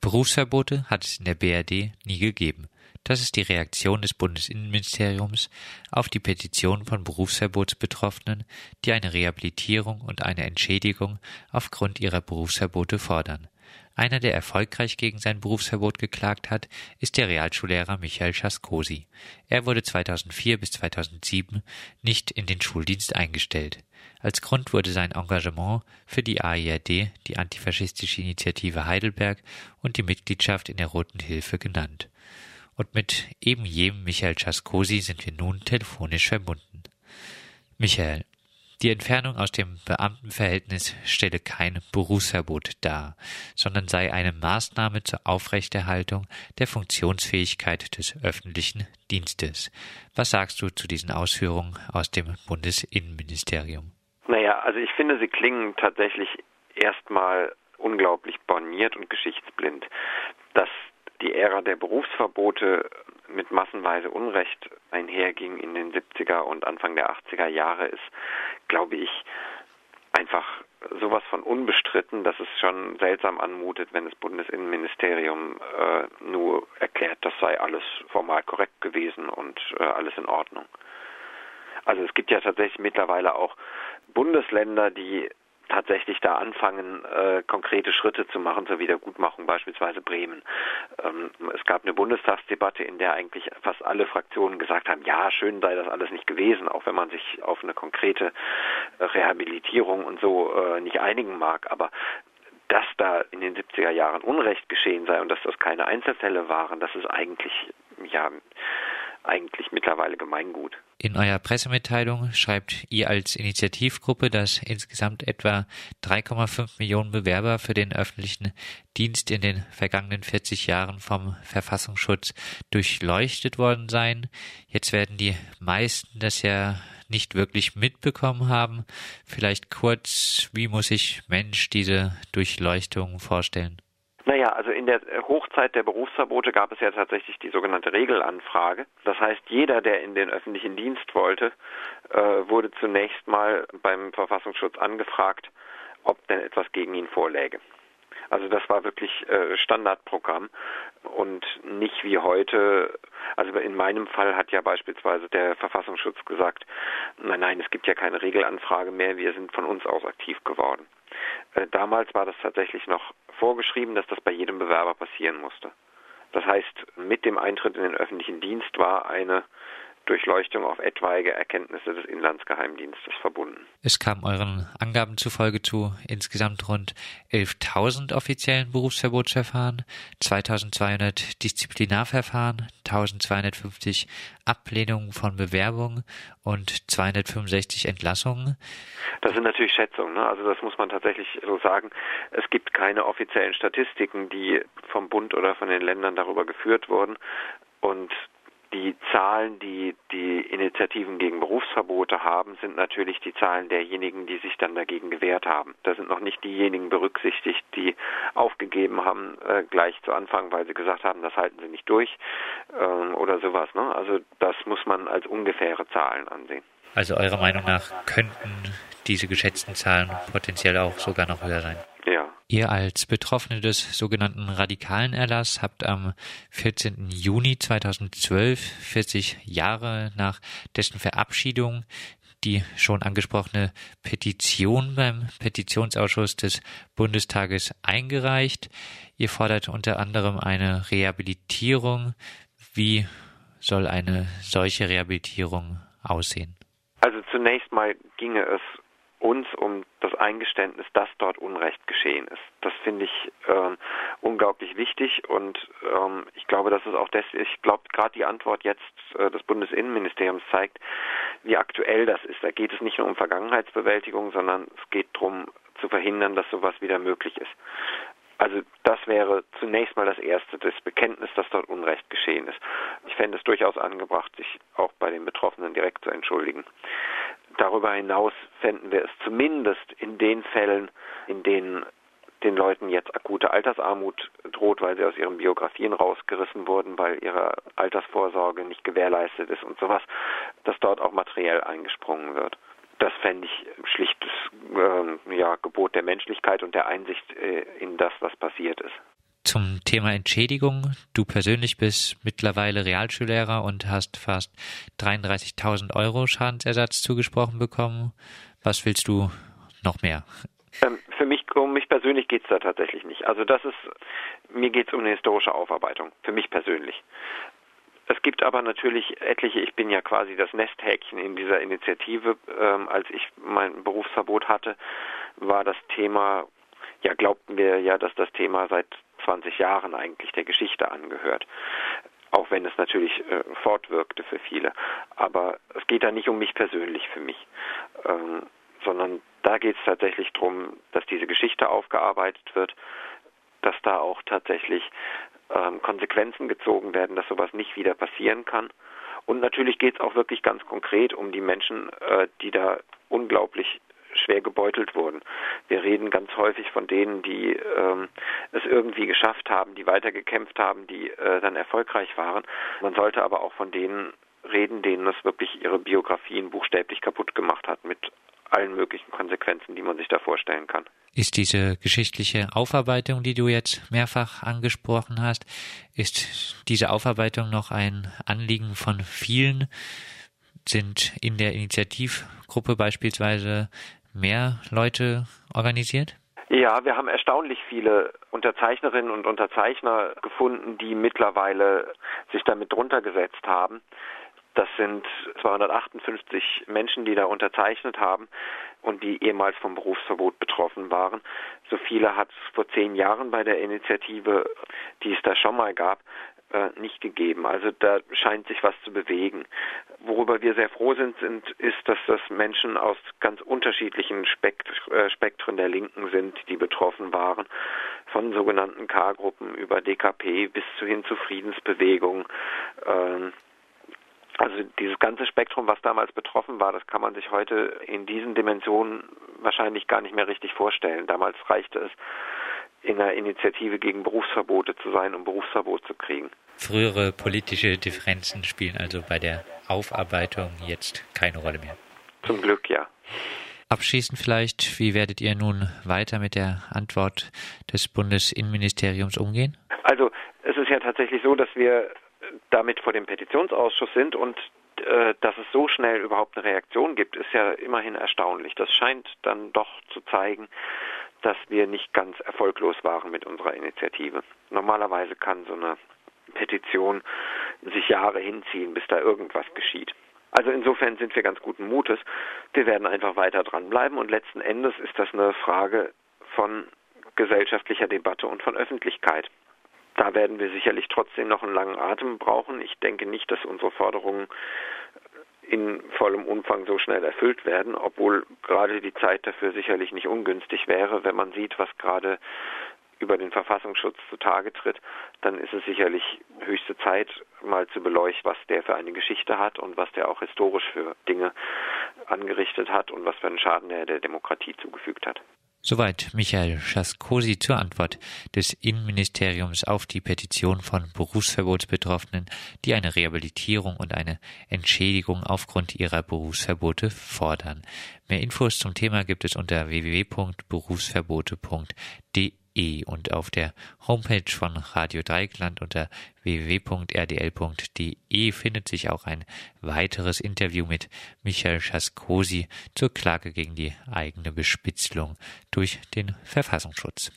Berufsverbote hat es in der BRD nie gegeben. Das ist die Reaktion des Bundesinnenministeriums auf die Petition von Berufsverbotsbetroffenen, die eine Rehabilitierung und eine Entschädigung aufgrund ihrer Berufsverbote fordern. Einer, der erfolgreich gegen sein Berufsverbot geklagt hat, ist der Realschullehrer Michael Schaskosi. Er wurde 2004 bis 2007 nicht in den Schuldienst eingestellt. Als Grund wurde sein Engagement für die AIRD, die Antifaschistische Initiative Heidelberg und die Mitgliedschaft in der Roten Hilfe genannt und mit eben jenem Michael Schaskosi sind wir nun telefonisch verbunden. Michael, die Entfernung aus dem Beamtenverhältnis stelle kein Berufsverbot dar, sondern sei eine Maßnahme zur Aufrechterhaltung der Funktionsfähigkeit des öffentlichen Dienstes. Was sagst du zu diesen Ausführungen aus dem Bundesinnenministerium? Naja, also ich finde, sie klingen tatsächlich erstmal unglaublich borniert und geschichtsblind. Dass die Ära der Berufsverbote mit massenweise Unrecht einherging in den 70er und Anfang der 80er Jahre, ist, glaube ich, einfach sowas von unbestritten, dass es schon seltsam anmutet, wenn das Bundesinnenministerium äh, nur erklärt, das sei alles formal korrekt gewesen und äh, alles in Ordnung. Also es gibt ja tatsächlich mittlerweile auch Bundesländer, die tatsächlich da anfangen, äh, konkrete Schritte zu machen zur Wiedergutmachung, beispielsweise Bremen. Ähm, es gab eine Bundestagsdebatte, in der eigentlich fast alle Fraktionen gesagt haben, ja, schön sei das alles nicht gewesen, auch wenn man sich auf eine konkrete Rehabilitierung und so äh, nicht einigen mag. Aber dass da in den 70er Jahren Unrecht geschehen sei und dass das keine Einzelfälle waren, das ist eigentlich, ja, eigentlich mittlerweile Gemeingut. In eurer Pressemitteilung schreibt ihr als Initiativgruppe, dass insgesamt etwa 3,5 Millionen Bewerber für den öffentlichen Dienst in den vergangenen 40 Jahren vom Verfassungsschutz durchleuchtet worden seien. Jetzt werden die meisten das ja nicht wirklich mitbekommen haben. Vielleicht kurz, wie muss sich Mensch diese Durchleuchtung vorstellen? Also in der Hochzeit der Berufsverbote gab es ja tatsächlich die sogenannte Regelanfrage. Das heißt, jeder, der in den öffentlichen Dienst wollte, äh, wurde zunächst mal beim Verfassungsschutz angefragt, ob denn etwas gegen ihn vorläge. Also das war wirklich äh, Standardprogramm und nicht wie heute. Also in meinem Fall hat ja beispielsweise der Verfassungsschutz gesagt, nein, nein, es gibt ja keine Regelanfrage mehr, wir sind von uns aus aktiv geworden. Äh, damals war das tatsächlich noch vorgeschrieben, dass das bei jedem Bewerber passieren musste. Das heißt, mit dem Eintritt in den öffentlichen Dienst war eine Durchleuchtung auf etwaige Erkenntnisse des Inlandsgeheimdienstes verbunden. Es kam euren Angaben zufolge zu insgesamt rund 11.000 offiziellen Berufsverbotsverfahren, 2.200 Disziplinarverfahren, 1.250 Ablehnungen von Bewerbungen und 265 Entlassungen. Das sind natürlich Schätzungen, ne? also das muss man tatsächlich so sagen. Es gibt keine offiziellen Statistiken, die vom Bund oder von den Ländern darüber geführt wurden. Und die Zahlen, die die Initiativen gegen Berufsverbote haben, sind natürlich die Zahlen derjenigen, die sich dann dagegen gewehrt haben. Da sind noch nicht diejenigen berücksichtigt, die aufgegeben haben äh, gleich zu Anfang, weil sie gesagt haben, das halten sie nicht durch ähm, oder sowas. Ne? Also das muss man als ungefähre Zahlen ansehen. Also eurer Meinung nach könnten diese geschätzten Zahlen potenziell auch sogar noch höher sein? Ihr als Betroffene des sogenannten radikalen Erlass habt am 14. Juni 2012, 40 Jahre nach dessen Verabschiedung, die schon angesprochene Petition beim Petitionsausschuss des Bundestages eingereicht. Ihr fordert unter anderem eine Rehabilitierung. Wie soll eine solche Rehabilitierung aussehen? Also zunächst mal ginge es uns um das Eingeständnis, dass dort Unrecht geschehen ist. Das finde ich ähm, unglaublich wichtig und ähm, ich glaube, dass es auch das, ich glaube, gerade die Antwort jetzt äh, des Bundesinnenministeriums zeigt, wie aktuell das ist. Da geht es nicht nur um Vergangenheitsbewältigung, sondern es geht darum, zu verhindern, dass sowas wieder möglich ist. Also das wäre zunächst mal das Erste, das Bekenntnis, dass dort Unrecht geschehen ist. Ich fände es durchaus angebracht, sich auch bei den Betroffenen direkt zu entschuldigen. Darüber hinaus fänden wir es zumindest in den Fällen, in denen den Leuten jetzt akute Altersarmut droht, weil sie aus ihren Biografien rausgerissen wurden, weil ihre Altersvorsorge nicht gewährleistet ist und sowas, dass dort auch materiell eingesprungen wird. Das fände ich schlichtes äh, ja, Gebot der Menschlichkeit und der Einsicht äh, in das, was passiert ist. Zum Thema Entschädigung. Du persönlich bist mittlerweile Realschullehrer und hast fast 33.000 Euro Schadensersatz zugesprochen bekommen. Was willst du noch mehr? Ähm, für mich, um mich persönlich geht es da tatsächlich nicht. Also das ist, mir geht es um eine historische Aufarbeitung, für mich persönlich. Es gibt aber natürlich etliche, ich bin ja quasi das Nesthäkchen in dieser Initiative. Ähm, als ich mein Berufsverbot hatte, war das Thema, ja glaubten wir ja, dass das Thema seit 20 Jahren eigentlich der Geschichte angehört. Auch wenn es natürlich äh, fortwirkte für viele. Aber es geht da nicht um mich persönlich für mich, ähm, sondern da geht es tatsächlich darum, dass diese Geschichte aufgearbeitet wird, dass da auch tatsächlich ähm, Konsequenzen gezogen werden, dass sowas nicht wieder passieren kann. Und natürlich geht es auch wirklich ganz konkret um die Menschen, äh, die da unglaublich schwer gebeutelt wurden. Reden ganz häufig von denen, die ähm, es irgendwie geschafft haben, die weitergekämpft haben, die äh, dann erfolgreich waren. Man sollte aber auch von denen reden, denen es wirklich ihre Biografien buchstäblich kaputt gemacht hat mit allen möglichen Konsequenzen, die man sich da vorstellen kann. Ist diese geschichtliche Aufarbeitung, die du jetzt mehrfach angesprochen hast, ist diese Aufarbeitung noch ein Anliegen von vielen? Sind in der Initiativgruppe beispielsweise mehr Leute organisiert? Ja, wir haben erstaunlich viele Unterzeichnerinnen und Unterzeichner gefunden, die mittlerweile sich damit drunter gesetzt haben. Das sind 258 Menschen, die da unterzeichnet haben und die ehemals vom Berufsverbot betroffen waren. So viele hat es vor zehn Jahren bei der Initiative, die es da schon mal gab, äh, nicht gegeben. Also da scheint sich was zu bewegen. Worüber wir sehr froh sind, sind ist, dass das Menschen aus ganz unterschiedlichen äh, Spektren der Linken sind, die betroffen waren. Von sogenannten K-Gruppen über DKP bis hin zu Friedensbewegungen. Ähm, also dieses ganze Spektrum, was damals betroffen war, das kann man sich heute in diesen Dimensionen wahrscheinlich gar nicht mehr richtig vorstellen. Damals reichte es, in einer Initiative gegen Berufsverbote zu sein, um Berufsverbot zu kriegen. Frühere politische Differenzen spielen also bei der Aufarbeitung jetzt keine Rolle mehr. Zum Glück, ja. Abschließend vielleicht, wie werdet ihr nun weiter mit der Antwort des Bundesinnenministeriums umgehen? Also es ist ja tatsächlich so, dass wir damit vor dem Petitionsausschuss sind und äh, dass es so schnell überhaupt eine Reaktion gibt, ist ja immerhin erstaunlich. Das scheint dann doch zu zeigen, dass wir nicht ganz erfolglos waren mit unserer Initiative. Normalerweise kann so eine Petition sich Jahre hinziehen, bis da irgendwas geschieht. Also insofern sind wir ganz guten Mutes. Wir werden einfach weiter dranbleiben und letzten Endes ist das eine Frage von gesellschaftlicher Debatte und von Öffentlichkeit. Da werden wir sicherlich trotzdem noch einen langen Atem brauchen. Ich denke nicht, dass unsere Forderungen in vollem Umfang so schnell erfüllt werden, obwohl gerade die Zeit dafür sicherlich nicht ungünstig wäre, wenn man sieht, was gerade über den Verfassungsschutz zutage tritt, dann ist es sicherlich höchste Zeit, mal zu beleuchten, was der für eine Geschichte hat und was der auch historisch für Dinge angerichtet hat und was für einen Schaden er der Demokratie zugefügt hat. Soweit Michael Schaskosi zur Antwort des Innenministeriums auf die Petition von Berufsverbotsbetroffenen, die eine Rehabilitierung und eine Entschädigung aufgrund ihrer Berufsverbote fordern. Mehr Infos zum Thema gibt es unter www.berufsverbote.de E und auf der Homepage von Radio Dreieckland unter www.rdl.de findet sich auch ein weiteres Interview mit Michael Schaskosi zur Klage gegen die eigene Bespitzelung durch den Verfassungsschutz.